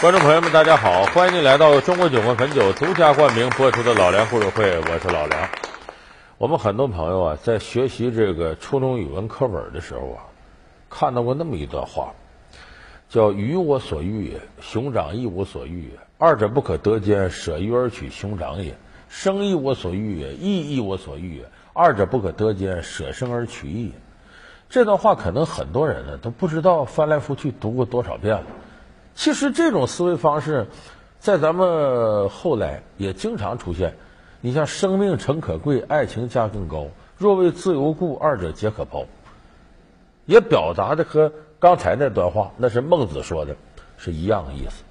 观众朋友们，大家好，欢迎您来到中国酒魂汾酒独家冠名播出的《老梁故事会》，我是老梁。我们很多朋友啊，在学习这个初中语文课本的时候啊，看到过那么一段话，叫“鱼我所欲也，熊掌亦我所欲也，二者不可得兼，舍鱼而取熊掌也；生亦我所欲也，义亦我所欲也，二者不可得兼，舍生而取义。”这段话可能很多人呢都不知道，翻来覆去读过多少遍了。其实这种思维方式，在咱们后来也经常出现。你像“生命诚可贵，爱情价更高。若为自由故，二者皆可抛。”也表达的和刚才那段话，那是孟子说的，是一样的意思。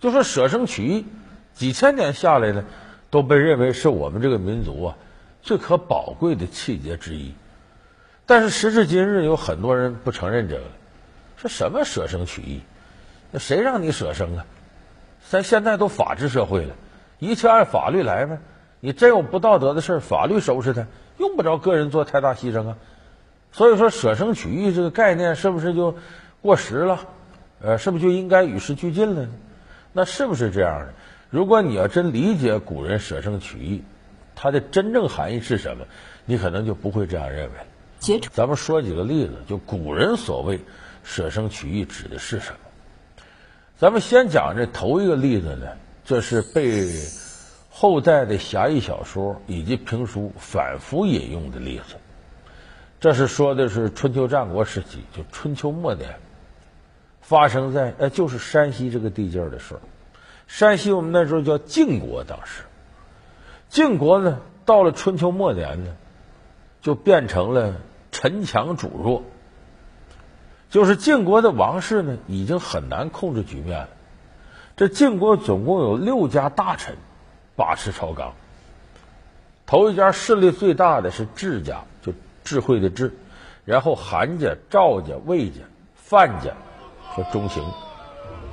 就说舍生取义，几千年下来呢，都被认为是我们这个民族啊最可宝贵的气节之一。但是时至今日，有很多人不承认这个，说什么舍生取义。那谁让你舍生啊？咱现在都法治社会了，一切按法律来呗。你真有不道德的事法律收拾他，用不着个人做太大牺牲啊。所以说，舍生取义这个概念是不是就过时了？呃，是不是就应该与时俱进了呢？那是不是这样的？如果你要真理解古人舍生取义，它的真正含义是什么，你可能就不会这样认为。咱们说几个例子，就古人所谓舍生取义指的是什么？咱们先讲这头一个例子呢，这是被后代的侠义小说以及评书反复引用的例子。这是说的是春秋战国时期，就春秋末年发生在呃，就是山西这个地界的事儿。山西我们那时候叫晋国，当时晋国呢，到了春秋末年呢，就变成了臣强主弱。就是晋国的王室呢，已经很难控制局面了。这晋国总共有六家大臣把持朝纲。头一家势力最大的是智家，就智慧的智，然后韩家、赵家、魏家、范家和中行，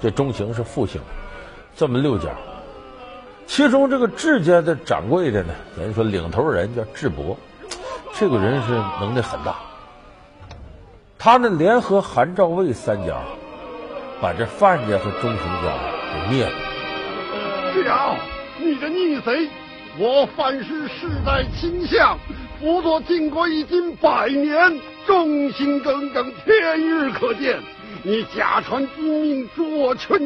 这中行是复姓，这么六家。其中这个智家的掌柜的呢，等于说领头人叫智伯，这个人是能耐很大。他们，联合韩、赵、魏三家，把这范家和钟雄家给灭了。师长，你这逆贼！我范氏世代亲相，辅佐晋国已经百年，忠心耿耿，天日可见。你假传君命，助我劝